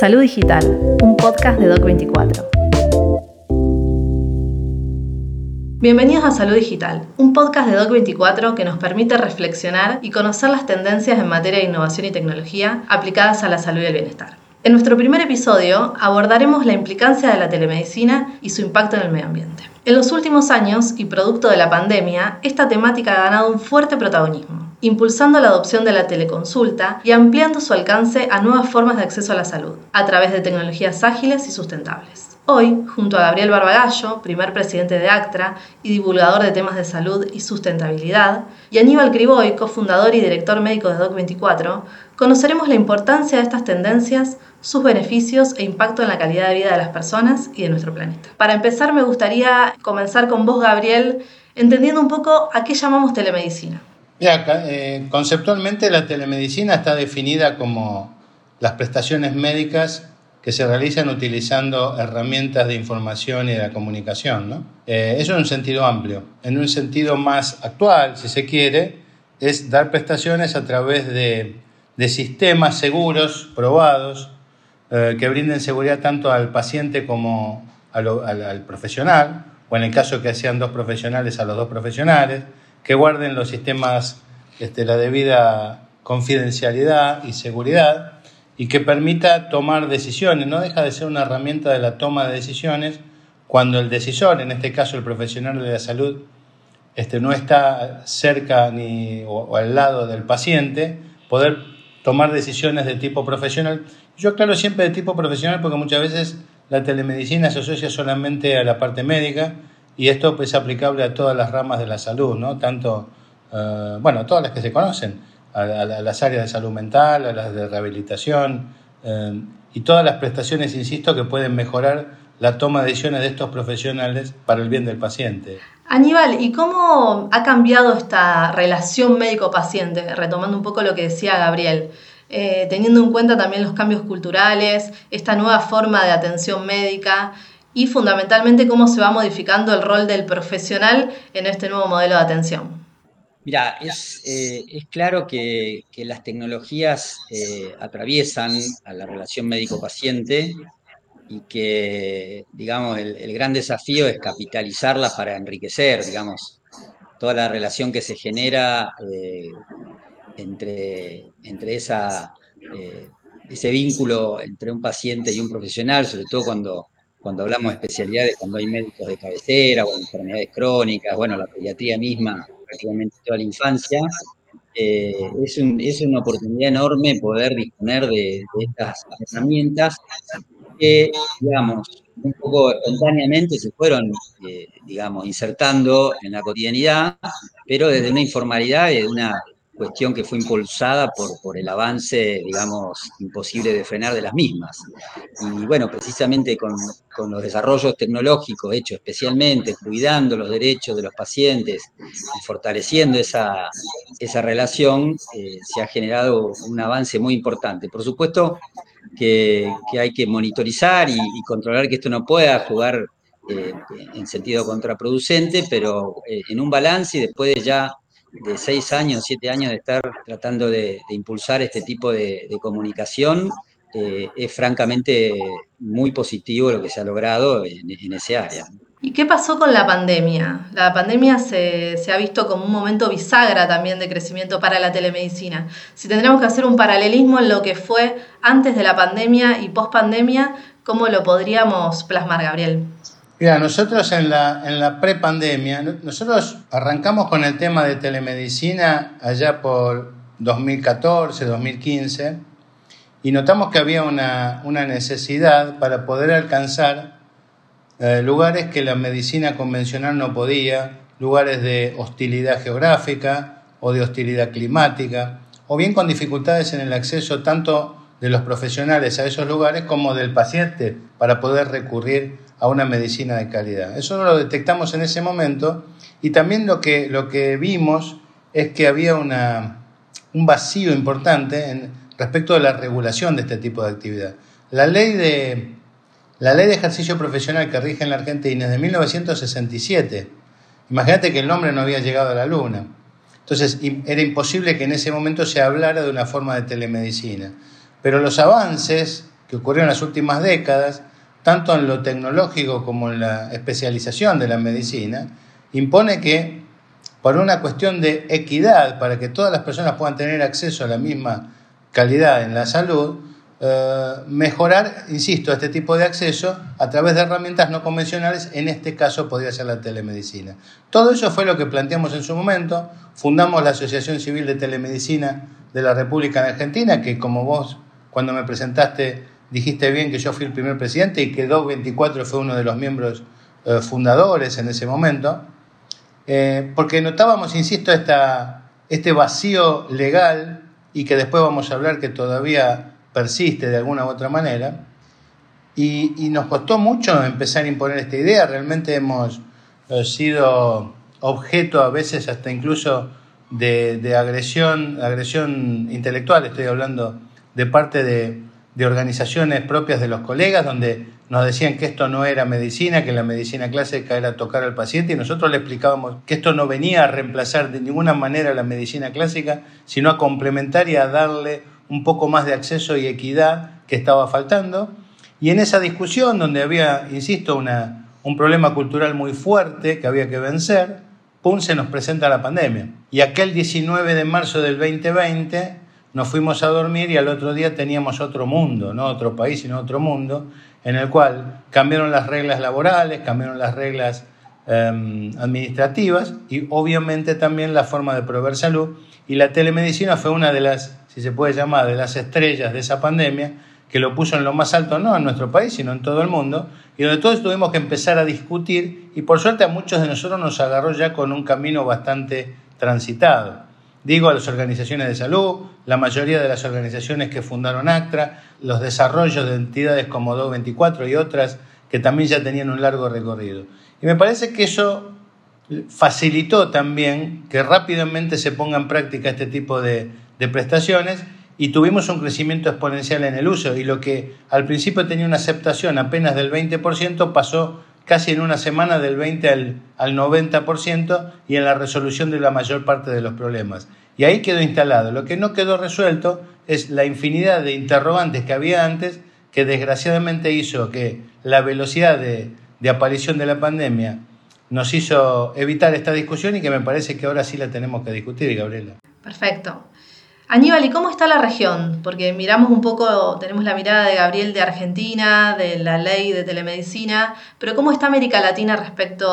Salud Digital, un podcast de Doc24. Bienvenidos a Salud Digital, un podcast de Doc24 que nos permite reflexionar y conocer las tendencias en materia de innovación y tecnología aplicadas a la salud y el bienestar. En nuestro primer episodio abordaremos la implicancia de la telemedicina y su impacto en el medio ambiente. En los últimos años, y producto de la pandemia, esta temática ha ganado un fuerte protagonismo impulsando la adopción de la teleconsulta y ampliando su alcance a nuevas formas de acceso a la salud, a través de tecnologías ágiles y sustentables. Hoy, junto a Gabriel Barbagallo, primer presidente de ACTRA y divulgador de temas de salud y sustentabilidad, y Aníbal Criboy, cofundador y director médico de Doc24, conoceremos la importancia de estas tendencias, sus beneficios e impacto en la calidad de vida de las personas y de nuestro planeta. Para empezar, me gustaría comenzar con vos, Gabriel, entendiendo un poco a qué llamamos telemedicina. Eh, conceptualmente la telemedicina está definida como las prestaciones médicas que se realizan utilizando herramientas de información y de la comunicación. ¿no? Eh, eso en un sentido amplio. En un sentido más actual, si se quiere, es dar prestaciones a través de, sistemas seguros, probados, eh, que brinden seguridad tanto al paciente como al, profesional, o en el caso que sean dos profesionales, a los dos profesionales, que guarden los sistemas este, la debida confidencialidad y seguridad y que permita tomar decisiones. No deja de ser una herramienta de la toma de decisiones cuando el decisor, en este caso el profesional de la salud, este, no está cerca ni o, al lado del paciente, poder tomar decisiones de tipo profesional. Yo aclaro siempre de tipo profesional porque muchas veces la telemedicina se asocia solamente a la parte médica y esto es aplicable a todas las ramas de la salud, ¿no? Tanto, uh, bueno, todas las que se conocen, a, las áreas de salud mental, a las de rehabilitación eh, y todas las prestaciones, insisto, que pueden mejorar la toma de decisiones de estos profesionales para el bien del paciente. Aníbal, ¿y cómo ha cambiado esta relación médico-paciente? Retomando un poco lo que decía Gabriel. Eh, teniendo en cuenta también los cambios culturales, esta nueva forma de atención médica y fundamentalmente cómo se va modificando el rol del profesional en este nuevo modelo de atención. Mira, es, eh, claro que, las tecnologías eh, atraviesan a la relación médico-paciente y que, digamos, el, gran desafío es capitalizarlas para enriquecer, digamos, toda la relación que se genera eh, entre, entre esa, ese vínculo entre un paciente y un profesional, sobre todo cuando cuando hablamos de especialidades, cuando hay médicos de cabecera o enfermedades crónicas, bueno, la pediatría misma, prácticamente toda la infancia, eh, es, es, una oportunidad enorme poder disponer de, estas herramientas que, digamos, un poco espontáneamente se fueron, eh, digamos, insertando en la cotidianidad, pero desde una informalidad y de una cuestión que fue impulsada por, por el avance, digamos, imposible de frenar de las mismas. Y bueno, precisamente con, con los desarrollos tecnológicos hechos especialmente, cuidando los derechos de los pacientes y fortaleciendo esa, esa relación, eh, se ha generado un avance muy importante. Por supuesto que, hay que monitorizar y, controlar que esto no pueda jugar eh, en sentido contraproducente, pero eh, en un balance y después de ya de seis años, siete años de estar tratando de, impulsar este tipo de, comunicación, eh, es francamente muy positivo lo que se ha logrado en, ese área. ¿Y qué pasó con la pandemia? La pandemia se, ha visto como un momento bisagra también de crecimiento para la telemedicina. Si tendríamos que hacer un paralelismo en lo que fue antes de la pandemia y post pandemia, ¿cómo lo podríamos plasmar, Gabriel? Mira, nosotros en la, en la prepandemia, nosotros arrancamos con el tema de telemedicina allá por 2014, 2015, y notamos que había una, necesidad para poder alcanzar eh, lugares que la medicina convencional no podía, lugares de hostilidad geográfica o de hostilidad climática, o bien con dificultades en el acceso tanto de los profesionales a esos lugares como del paciente para poder recurrir a una medicina de calidad. Eso lo detectamos en ese momento y también lo que, lo que vimos es que había una, un vacío importante en, respecto de la regulación de este tipo de actividad. La ley de, la ley de ejercicio profesional que rige en la Argentina es de 1967. Imagínate que el nombre no había llegado a la luna. Entonces era imposible que en ese momento se hablara de una forma de telemedicina. Pero los avances que ocurrió en las últimas décadas, tanto en lo tecnológico como en la especialización de la medicina, impone que por una cuestión de equidad, para que todas las personas puedan tener acceso a la misma calidad en la salud, eh, mejorar, insisto, este tipo de acceso a través de herramientas no convencionales, en este caso podría ser la telemedicina. Todo eso fue lo que planteamos en su momento, fundamos la Asociación Civil de Telemedicina de la República de Argentina, que como vos cuando me presentaste dijiste bien que yo fui el primer presidente y que DOC24 fue uno de los miembros eh, fundadores en ese momento, eh, porque notábamos, insisto, esta, este vacío legal y que después vamos a hablar que todavía persiste de alguna u otra manera. Y, nos costó mucho empezar a imponer esta idea. Realmente hemos eh, sido objeto a veces hasta incluso de, agresión, agresión intelectual, estoy hablando de parte de, organizaciones propias de los colegas, donde nos decían que esto no era medicina, que la medicina clásica era tocar al paciente, y nosotros le explicábamos que esto no venía a reemplazar de ninguna manera la medicina clásica, sino a complementar y a darle un poco más de acceso y equidad que estaba faltando. Y en esa discusión, donde había, insisto, una, un problema cultural muy fuerte que había que vencer, ¡pum! se nos presenta la pandemia. Y aquel 19 de marzo del 2020 nos fuimos a dormir y al otro día teníamos otro mundo, no otro país, sino otro mundo, en el cual cambiaron las reglas laborales, cambiaron las reglas em, administrativas y obviamente también la forma de proveer salud. Y la telemedicina fue una de las si se puede llamar, de las estrellas de esa pandemia, que lo puso en lo más alto, no en nuestro país, sino en todo el mundo, y donde todos tuvimos que empezar a discutir, y por suerte a muchos de nosotros nos agarró ya con un camino bastante transitado. Digo a las organizaciones de salud, la mayoría de las organizaciones que fundaron ACTRA, los desarrollos de entidades como DO24 y otras que también ya tenían un largo recorrido. Y me parece que eso facilitó también que rápidamente se ponga en práctica este tipo de, de prestaciones y tuvimos un crecimiento exponencial en el uso y lo que al principio tenía una aceptación apenas del 20% pasó casi en una semana del 20 al, al 90% y en la resolución de la mayor parte de los problemas. Y ahí quedó instalado. Lo que no quedó resuelto es la infinidad de interrogantes que había antes que desgraciadamente hizo que la velocidad de, de aparición de la pandemia nos hizo evitar esta discusión y que me parece que ahora sí la tenemos que discutir, Gabriela. Perfecto. Aníbal, ¿y cómo está la región? Porque miramos un poco, tenemos la mirada de Gabriel de Argentina, de la ley de telemedicina, pero ¿cómo está América Latina respecto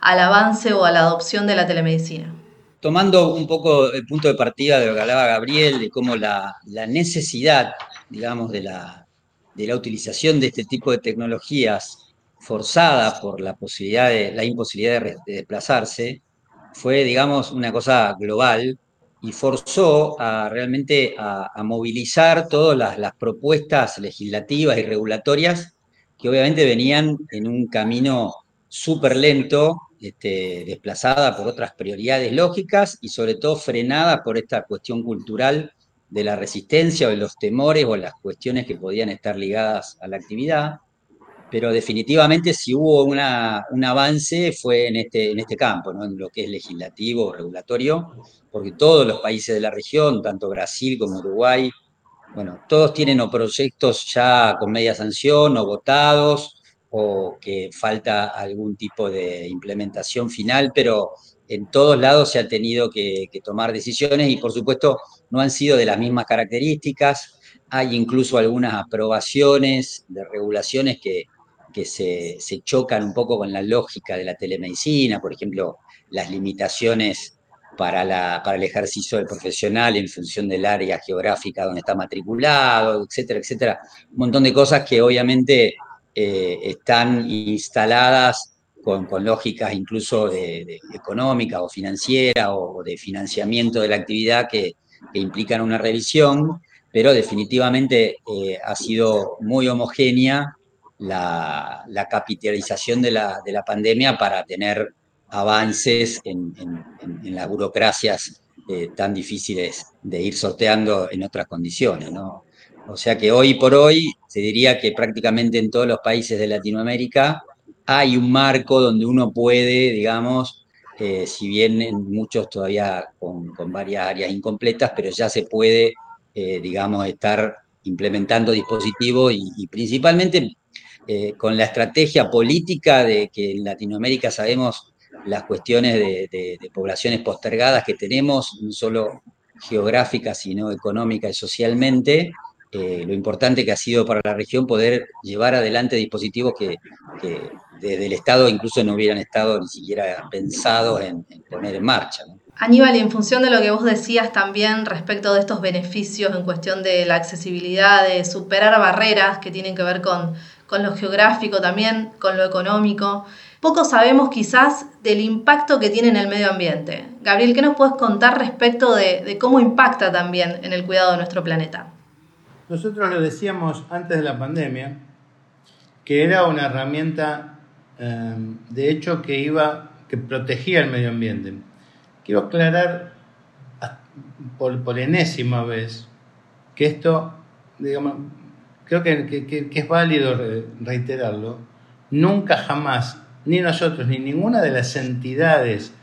al avance o a la adopción de la telemedicina? Tomando un poco el punto de partida de lo que hablaba Gabriel, de cómo la, necesidad, digamos, de la, de la utilización de este tipo de tecnologías forzada por la posibilidad de, la imposibilidad de desplazarse, fue, digamos, una cosa global y forzó a, realmente a, movilizar todas las, propuestas legislativas y regulatorias que obviamente venían en un camino súper lento, este, desplazada por otras prioridades lógicas y sobre todo frenada por esta cuestión cultural de la resistencia o de los temores o las cuestiones que podían estar ligadas a la actividad pero definitivamente si hubo una, un avance fue en este, en este campo, ¿no? en lo que es legislativo, regulatorio, porque todos los países de la región, tanto Brasil como Uruguay, bueno, todos tienen proyectos ya con media sanción o votados o que falta algún tipo de implementación final, pero en todos lados se han tenido que tomar decisiones y por supuesto no han sido de las mismas características. Hay incluso algunas aprobaciones de regulaciones que, que se, chocan un poco con la lógica de la telemedicina, por ejemplo, las limitaciones para, el ejercicio del profesional en función del área geográfica donde está matriculado, etcétera, etcétera. Un montón de cosas que obviamente eh, están instaladas con, lógicas incluso de, económica o financiera o de financiamiento de la actividad que, implican una revisión, pero definitivamente eh, ha sido muy homogénea la, capitalización de la, de la, pandemia para tener avances en, las burocracias eh, tan difíciles de ir sorteando en otras condiciones. O sea que hoy por hoy se diría que prácticamente en todos los países de Latinoamérica hay un marco donde uno puede, digamos, eh, si bien en muchos todavía con, varias áreas incompletas, pero ya se puede, eh, digamos, estar implementando dispositivos y, principalmente eh, con la estrategia política de que en Latinoamérica sabemos las cuestiones de, poblaciones postergadas que tenemos, no solo geográficas, sino económica y socialmente, eh, lo importante que ha sido para la región poder llevar adelante dispositivos que, desde el Estado incluso no hubieran estado ni siquiera pensados en, poner en marcha. Aníbal, y en función de lo que vos decías también respecto de estos beneficios en cuestión de la accesibilidad, de superar barreras que tienen que ver con, con lo geográfico también, con lo económico, poco sabemos quizás del impacto que tiene en el medio ambiente. Gabriel, ¿qué nos puedes contar respecto de, cómo impacta también en el cuidado de nuestro planeta? Nosotros lo decíamos antes de la pandemia, que era una herramienta, eh, de hecho, que iba, que protegía el medio ambiente. Quiero aclarar por, enésima vez que esto, digamos, creo que es válido reiterarlo, nunca jamás ni nosotros, ni ninguna de las entidades.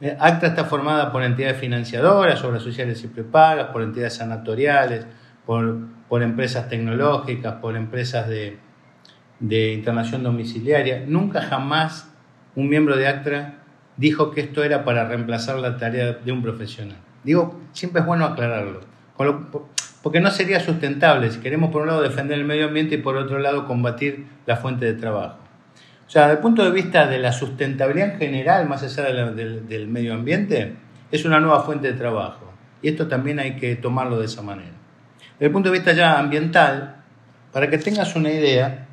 Eh, ACTA está formada por entidades financiadoras, obras sociales y prepagas, por entidades sanatoriales, por, empresas tecnológicas, por empresas de, de internación domiciliaria. Nunca jamás un miembro de ACTA dijo que esto era para reemplazar la tarea de un profesional. Digo, siempre es bueno aclararlo, porque no sería sustentable si queremos por un lado defender el medio ambiente y por otro lado combatir la fuente de trabajo. O sea, desde el punto de vista de la sustentabilidad en general, más allá del, medio ambiente, es una nueva fuente de trabajo. Y esto también hay que tomarlo de esa manera. Desde el punto de vista ya ambiental, para que tengas una idea,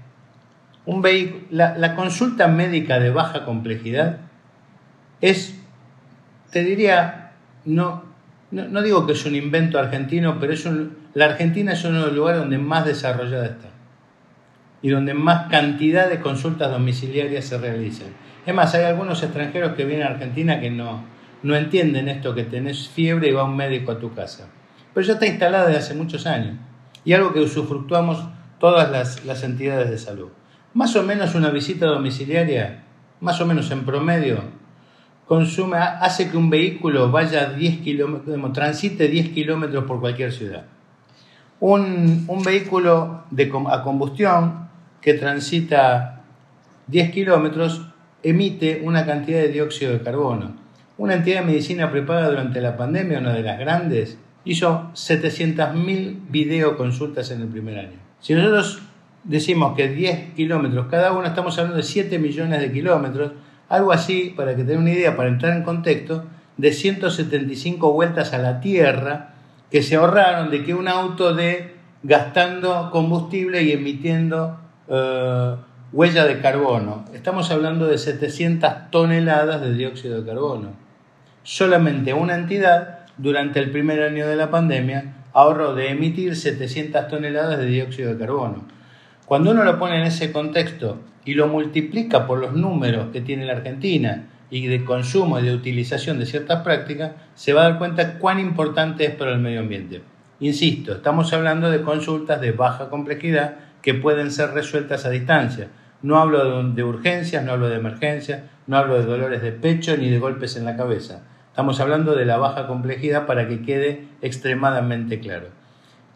un la, consulta médica de baja complejidad es, te diría, no, no, digo que es un invento argentino, pero es la Argentina es uno de los lugares donde más desarrollada está y donde más cantidad de consultas domiciliarias se realizan. Es más, hay algunos extranjeros que vienen a Argentina que no, no entienden esto, que tenés fiebre y va un médico a tu casa. Pero ya está instalada desde hace muchos años y algo que usufructuamos todas las, las entidades de salud. Más o menos una visita domiciliaria, más o menos en promedio, consume, hace que un vehículo vaya 10 kilómetros, transite 10 kilómetros por cualquier ciudad. Un, un vehículo de, a combustión que transita 10 kilómetros emite una cantidad de dióxido de carbono. Una entidad de medicina preparada durante la pandemia, una de las grandes, hizo 700.000 videoconsultas en el primer año. Si nosotros decimos que 10 kilómetros cada uno, estamos hablando de 7 millones de kilómetros, algo así, para que tengan una idea, para entrar en contexto, de 175 vueltas a la Tierra que se ahorraron de que un auto de gastando combustible y emitiendo eh, huella de carbono. Estamos hablando de 700 toneladas de dióxido de carbono. Solamente una entidad, durante el primer año de la pandemia, ahorró de emitir 700 toneladas de dióxido de carbono. Cuando uno lo pone en ese contexto y lo multiplica por los números que tiene la Argentina y de consumo y de utilización de ciertas prácticas, se va a dar cuenta cuán importante es para el medio ambiente. Insisto, estamos hablando de consultas de baja complejidad que pueden ser resueltas a distancia. No hablo de urgencias, no hablo de emergencias, no hablo de dolores de pecho ni de golpes en la cabeza. Estamos hablando de la baja complejidad para que quede extremadamente claro.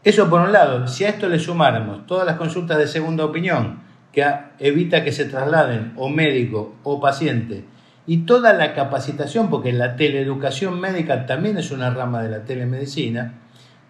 Eso por un lado, si a esto le sumáramos todas las consultas de segunda opinión, que evita que se trasladen o médico o paciente, y toda la capacitación, porque la teleeducación médica también es una rama de la telemedicina,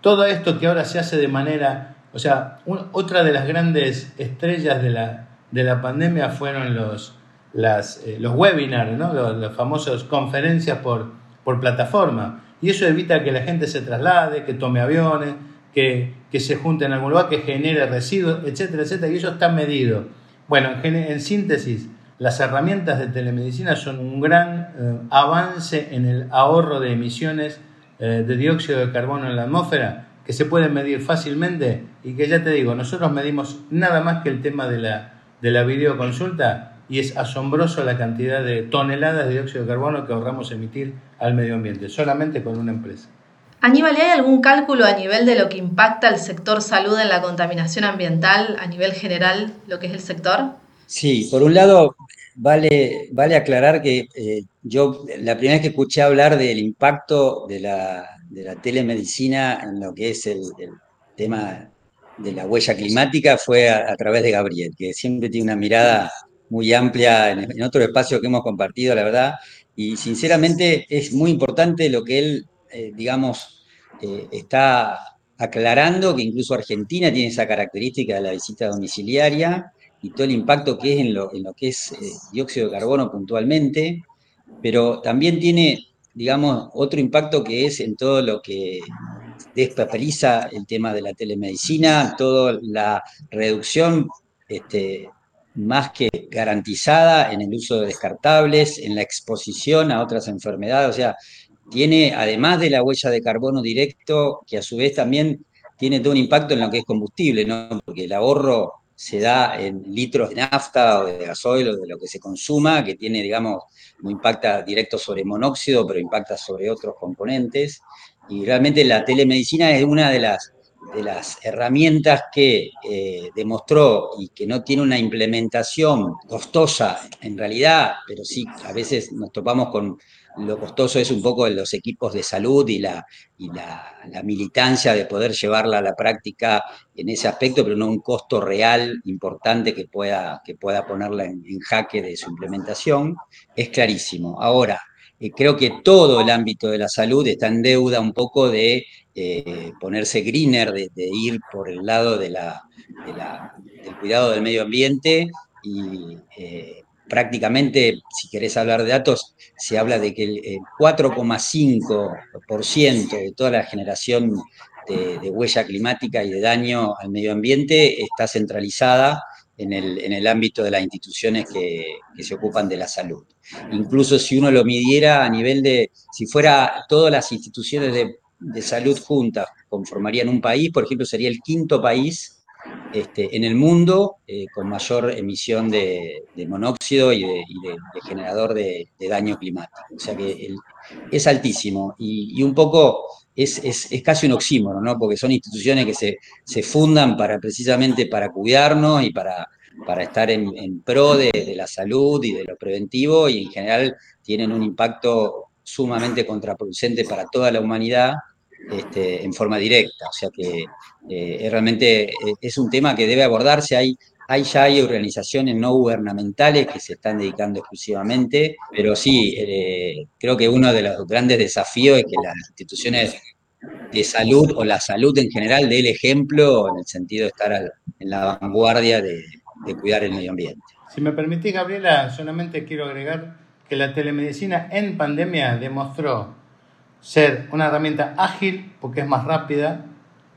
todo esto que ahora se hace de manera o sea, otra de las grandes estrellas de la, de la pandemia fueron los, eh, los webinars, ¿no? los, famosos conferencias por, por plataforma. Y eso evita que la gente se traslade, que tome aviones, que, que se junte en algún lugar, que genere residuos, etcétera, etcétera. Y eso está medido. Bueno, en, en síntesis, las herramientas de telemedicina son un gran eh, avance en el ahorro de emisiones eh, de dióxido de carbono en la atmósfera que se pueden medir fácilmente y que ya te digo, nosotros medimos nada más que el tema de la, de la videoconsulta y es asombroso la cantidad de toneladas de dióxido de carbono que ahorramos emitir al medio ambiente, solamente con una empresa. Aníbal, ¿hay algún cálculo a nivel de lo que impacta el sector salud en la contaminación ambiental, a nivel general, lo que es el sector? Sí, por un lado, vale, vale aclarar que eh, yo la primera vez que escuché hablar del impacto de la, de la telemedicina en lo que es el, tema la huella climática fue a, través de Gabriel, que siempre tiene una mirada muy amplia en, otro espacio que hemos compartido, la verdad, y sinceramente es muy importante lo que él, eh, digamos, eh, está aclarando, que incluso Argentina tiene esa característica de la visita domiciliaria y todo el impacto que es en lo, que es eh, dióxido de carbono puntualmente, pero también tiene, digamos, otro impacto que es en todo lo que despapeliza el tema de la telemedicina, toda la reducción este, más que garantizada en el uso de descartables, en la exposición a otras enfermedades, o sea, tiene, además de la huella de carbono directo, que a su vez también tiene todo un impacto en lo que es combustible, ¿no? Porque el ahorro se da en litros de nafta o de gasoil o de lo que se consuma, que tiene, digamos, no impacta directo sobre monóxido, pero impacta sobre otros componentes. Y realmente la telemedicina es una de las, de las herramientas que eh, demostró y que no tiene una implementación costosa en realidad, pero sí a veces nos topamos con lo costoso es un poco los equipos de salud y, la, militancia de poder llevarla a la práctica en ese aspecto, pero no un costo real importante que pueda, que pueda ponerla en, jaque de su implementación, es clarísimo. Ahora, eh, creo que todo el ámbito de la salud está en deuda un poco de eh, ponerse greener, de, ir por el lado de la, del cuidado del medio ambiente y eh, prácticamente, si querés hablar de datos, se habla de que el 4,5% de toda la generación de, huella climática y de daño al medio ambiente está centralizada en el, ámbito de las instituciones que, se ocupan de la salud. Incluso si uno lo midiera a nivel de, si fuera todas las instituciones de, de salud juntas conformarían un país, por ejemplo, sería el quinto país este, en el mundo eh, con mayor emisión de, monóxido y de, generador de, daño climático. O sea que es altísimo y, un poco es, casi un oxímono, ¿no? porque son instituciones que se, fundan para, precisamente para cuidarnos y para, para estar en, pro de, la salud y de lo preventivo y en general tienen un impacto sumamente contraproducente para toda la humanidad este, en forma directa. O sea que eh, realmente eh, es un tema que debe abordarse. Hay, hay ya hay organizaciones no gubernamentales que se están dedicando exclusivamente, pero sí, eh, creo que uno de los grandes desafíos es que las instituciones de salud o la salud en general dé el ejemplo en el sentido de estar en la vanguardia de, de cuidar el medio ambiente. Si me permitís, Gabriela, solamente quiero agregar que la telemedicina en pandemia demostró ser una herramienta ágil porque es más rápida,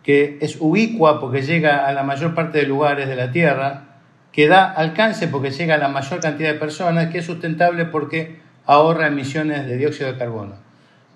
que es ubicua porque llega a la mayor parte de lugares de la Tierra, que da alcance porque llega a la mayor cantidad de personas, que es sustentable porque ahorra emisiones de dióxido de carbono.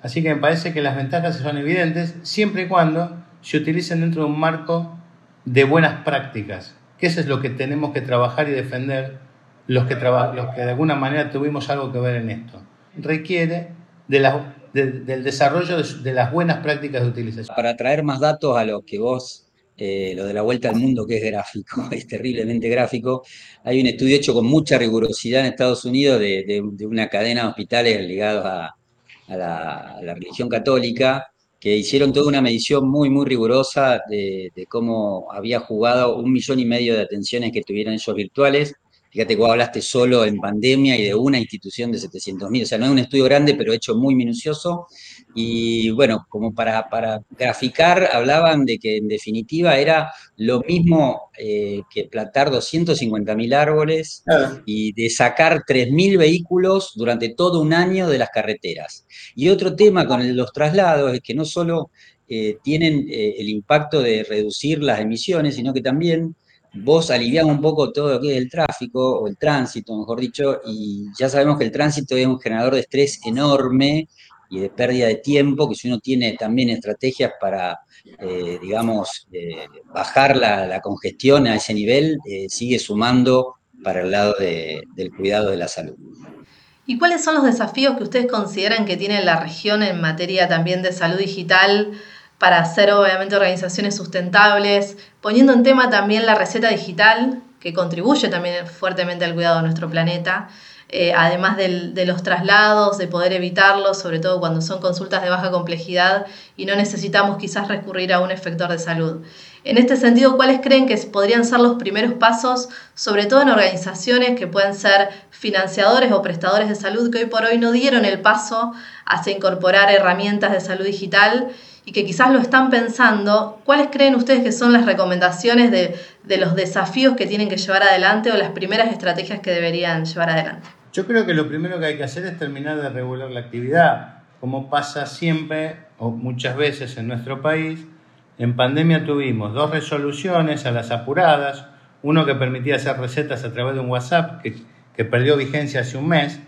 Así que me parece que las ventajas son evidentes siempre y cuando se utilicen dentro de un marco de buenas prácticas, que eso es lo que tenemos que trabajar y defender los que, los que de alguna manera tuvimos algo que ver en esto. Requiere de las del desarrollo de, las buenas prácticas de utilización. Para traer más datos a lo que vos, eh, lo de la vuelta al mundo que es gráfico, es terriblemente gráfico, hay un estudio hecho con mucha rigurosidad en Estados Unidos de, una cadena de hospitales ligados a, la, religión católica, que hicieron toda una medición muy, muy rigurosa de, de, cómo había jugado un millón y medio de atenciones que tuvieron ellos virtuales Fíjate que vos hablaste solo en pandemia y de una institución de 700.000, o sea, no es un estudio grande, pero hecho muy minucioso. Y bueno, como para, para graficar, hablaban de que en definitiva era lo mismo eh, que plantar 250.000 árboles y de sacar 3.000 vehículos durante todo un año de las carreteras. Y otro tema con los traslados es que no solo eh, tienen eh, el impacto de reducir las emisiones, sino que también vos aliviás un poco todo lo que es el tráfico, o el tránsito, mejor dicho, y ya sabemos que el tránsito es un generador de estrés enorme y de pérdida de tiempo, que si uno tiene también estrategias para, eh, digamos, eh, bajar la, congestión a ese nivel, eh, sigue sumando para el lado del cuidado de la salud. ¿Y cuáles son los desafíos que ustedes consideran que tiene la región en materia también de salud digital? Para hacer obviamente organizaciones sustentables, poniendo en tema también la receta digital, que contribuye también fuertemente al cuidado de nuestro planeta, eh, además de los traslados, de poder evitarlos, sobre todo cuando son consultas de baja complejidad y no necesitamos quizás recurrir a un efector de salud. En este sentido, ¿cuáles creen que podrían ser los primeros pasos, sobre todo en organizaciones que pueden ser financiadores o prestadores de salud que hoy por hoy no dieron el paso hacia incorporar herramientas de salud digital y que quizás lo están pensando? ¿Cuáles creen ustedes que son las recomendaciones de, de los desafíos que tienen que llevar adelante o las primeras estrategias que deberían llevar adelante? Yo creo que lo primero que hay que hacer es terminar de regular la actividad, como pasa siempre o muchas veces en nuestro país en pandemia tuvimos dos resoluciones a las apuradas, uno que permitía hacer recetas a través de un WhatsApp que, perdió vigencia hace un mes,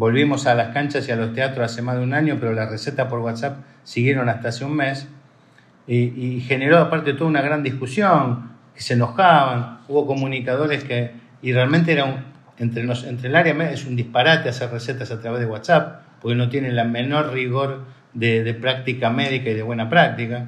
volvimos a las canchas y a los teatros hace más de un año, pero las recetas por WhatsApp siguieron hasta hace un mes, y, generó aparte toda una gran discusión, que se enojaban, hubo comunicadores que, y realmente era un, entre, entre el área es un disparate hacer recetas a través de WhatsApp, porque no tienen la menor rigor de, de práctica médica y de buena práctica.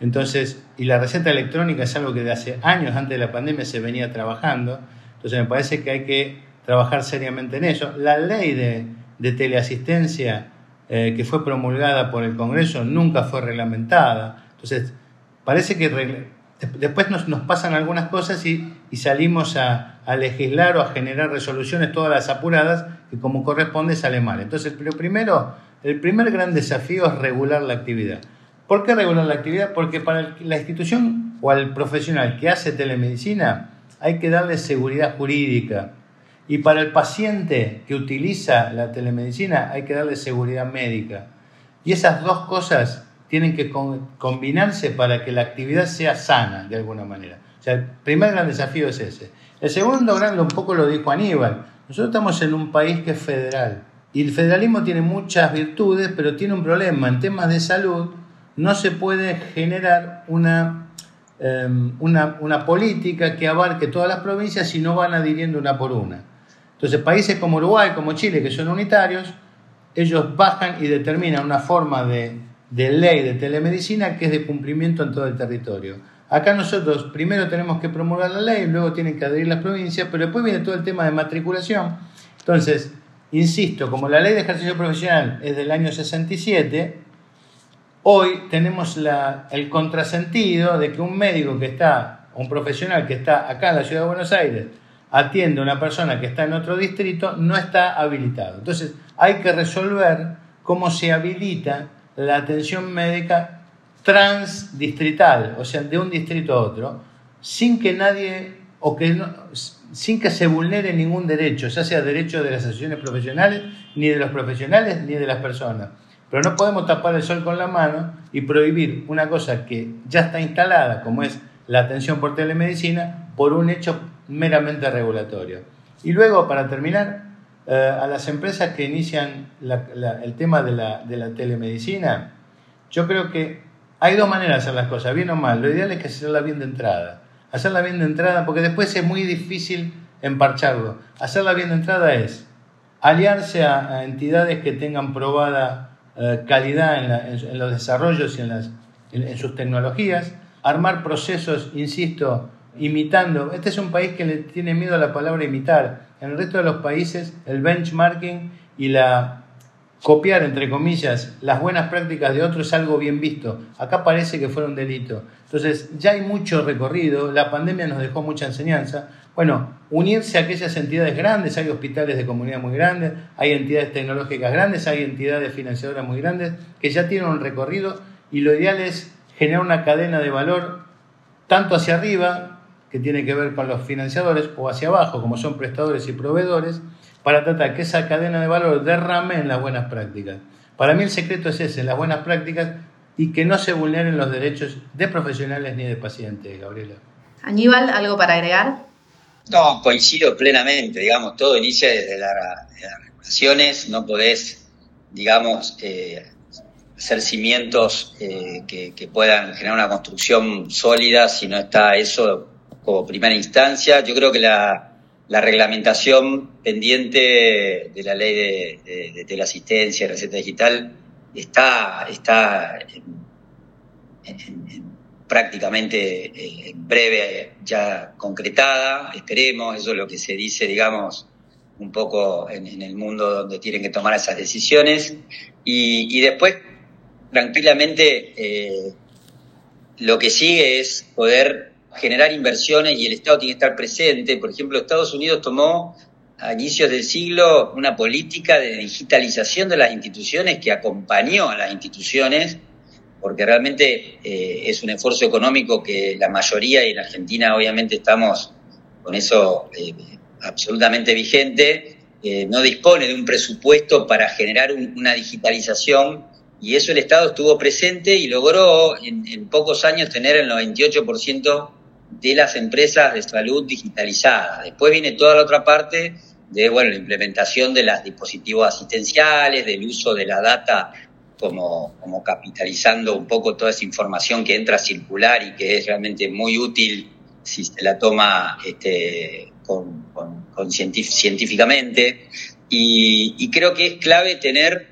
Entonces, y la receta electrónica es algo que de hace años antes de la pandemia se venía trabajando. Entonces, me parece que hay que trabajar seriamente en eso. La ley de, teleasistencia eh, que fue promulgada por el Congreso nunca fue reglamentada. Entonces, parece que después nos, pasan algunas cosas y, salimos a, a, legislar o a generar resoluciones todas las apuradas que como corresponde sale mal. Entonces, lo primero, el primer gran desafío es regular la actividad. ¿Por qué regular la actividad? Porque para la institución o al profesional que hace telemedicina hay que darle seguridad jurídica. Y para el paciente que utiliza la telemedicina hay que darle seguridad médica. Y esas dos cosas tienen que combinarse para que la actividad sea sana de alguna manera. O sea, el primer gran desafío es ese. El segundo gran, un poco lo dijo Aníbal, nosotros estamos en un país que es federal. Y el federalismo tiene muchas virtudes, pero tiene un problema en temas de salud no se puede generar em, una, una, política que abarque todas las provincias si no van adhiriendo una por una. Entonces, países como Uruguay, como Chile, que son unitarios, ellos bajan y determinan una forma de, de ley de telemedicina que es de cumplimiento en todo el territorio. Acá nosotros primero tenemos que promulgar la ley, luego tienen que adherir las provincias, pero después viene todo el tema de matriculación. Entonces, insisto, como la ley de ejercicio profesional es del año 67, Hoy tenemos el contrasentido de que un médico que está, un profesional que está acá en la ciudad de Buenos Aires, atiende a una persona que está en otro distrito, no está habilitado. Entonces, hay que resolver cómo se habilita la atención médica transdistrital, o sea, de un distrito a otro, sin que nadie o que sin que se vulnere ningún derecho, ya sea derecho de las asociaciones profesionales, ni de los profesionales, ni de las personas. Pero no podemos tapar el sol con la mano y prohibir una cosa que ya está instalada, como es la atención por telemedicina, por un hecho meramente regulatorio. Y luego, para terminar, eh, a las empresas que inician el tema de la, telemedicina, yo creo que hay dos maneras de hacer las cosas, bien o mal. Lo ideal es que hacerla bien de entrada. Hacerla bien de entrada, porque después es muy difícil emparcharlo. Hacerla bien de entrada es aliarse a entidades que tengan probada eh, calidad en, los desarrollos y en, sus tecnologías, armar procesos, insisto, imitando. Este es un país que le tiene miedo a la palabra imitar. En el resto de los países el benchmarking y la copiar, entre comillas, las buenas prácticas de otros es algo bien visto. Acá parece que fue un delito. Entonces, ya hay mucho recorrido, la pandemia nos dejó mucha enseñanza, bueno, unirse a aquellas entidades grandes, hay hospitales de comunidad muy grandes, hay entidades tecnológicas grandes, hay entidades financiadoras muy grandes que ya tienen un recorrido y lo ideal es generar una cadena de valor tanto hacia arriba, que tiene que ver con los financiadores, o hacia abajo, como son prestadores y proveedores, para tratar que esa cadena de valor derrame en las buenas prácticas. Para mí el secreto es ese, las buenas prácticas y que no se vulneren los derechos de profesionales ni de pacientes, Gabriela. Aníbal, ¿algo para agregar? No, coincido plenamente, digamos, todo inicia desde, las regulaciones, no podés, digamos, eh, hacer cimientos eh, que, puedan generar una construcción sólida si no está eso como primera instancia. Yo creo que la, reglamentación pendiente de la ley de, de, teleasistencia y receta digital está, está en prácticamente eh, en breve ya concretada, esperemos, eso es lo que se dice, digamos, un poco en, el mundo donde tienen que tomar esas decisiones. Y, después, tranquilamente, eh, lo que sigue es poder generar inversiones y el Estado tiene que estar presente. Por ejemplo, Estados Unidos tomó a inicios del siglo una política de digitalización de las instituciones que acompañó a las instituciones, porque realmente eh, es un esfuerzo económico que la mayoría, y en Argentina obviamente estamos con eso eh, absolutamente vigente, eh, no dispone de un presupuesto para generar una digitalización y eso el Estado estuvo presente y logró en, en pocos años tener el 98% de las empresas de salud digitalizadas. Después viene toda la otra parte de bueno, la implementación de los dispositivos asistenciales, del uso de la data como, como capitalizando un poco toda esa información que entra circular y que es realmente muy útil si se la toma este, con, con, científicamente. Y, creo que es clave tener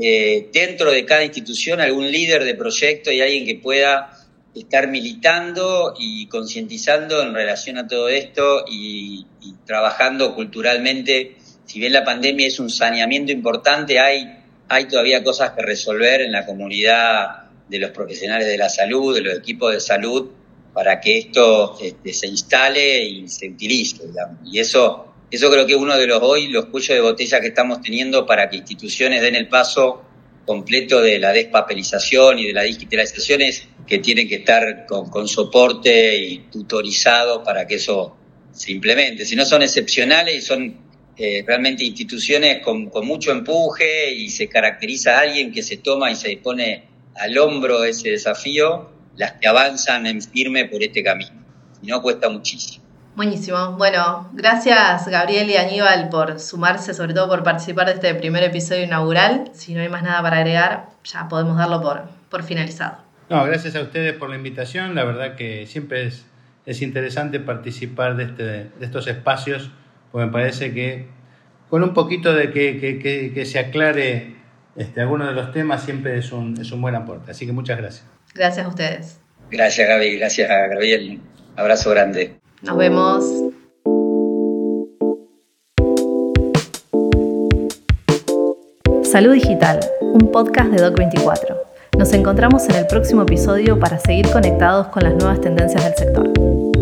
eh, dentro de cada institución algún líder de proyecto y alguien que pueda estar militando y concientizando en relación a todo esto y, trabajando culturalmente. Si bien la pandemia es un saneamiento importante, hay, hay todavía cosas que resolver en la comunidad de los profesionales de la salud, de los equipos de salud, para que esto este, se instale y se utilice. Y eso, eso creo que es uno de los hoy, los cuellos de botella que estamos teniendo para que instituciones den el paso completo de la despapelización y de la digitalización es que tienen que estar con, soporte y tutorizado para que eso se implemente. Si no son excepcionales y son eh, realmente instituciones con, mucho empuje y se caracteriza a alguien que se toma y se pone al hombro ese desafío, las que avanzan en firme por este camino. Si no, cuesta muchísimo. Buenísimo. Bueno, gracias Gabriel y Aníbal por sumarse, sobre todo por participar de este primer episodio inaugural. Si no hay más nada para agregar, ya podemos darlo por, por finalizado. No, gracias a ustedes por la invitación. La verdad que siempre es, es interesante participar de, este, de estos espacios, porque me parece que con un poquito de que, que, que, se aclare este, alguno de los temas siempre es un, es un buen aporte. Así que muchas gracias. Gracias a ustedes. Gracias Gaby, gracias a Gabriel. Abrazo grande. Nos vemos. Salud Digital, un podcast de Doc24. Nos encontramos en el próximo episodio para seguir conectados con las nuevas tendencias del sector.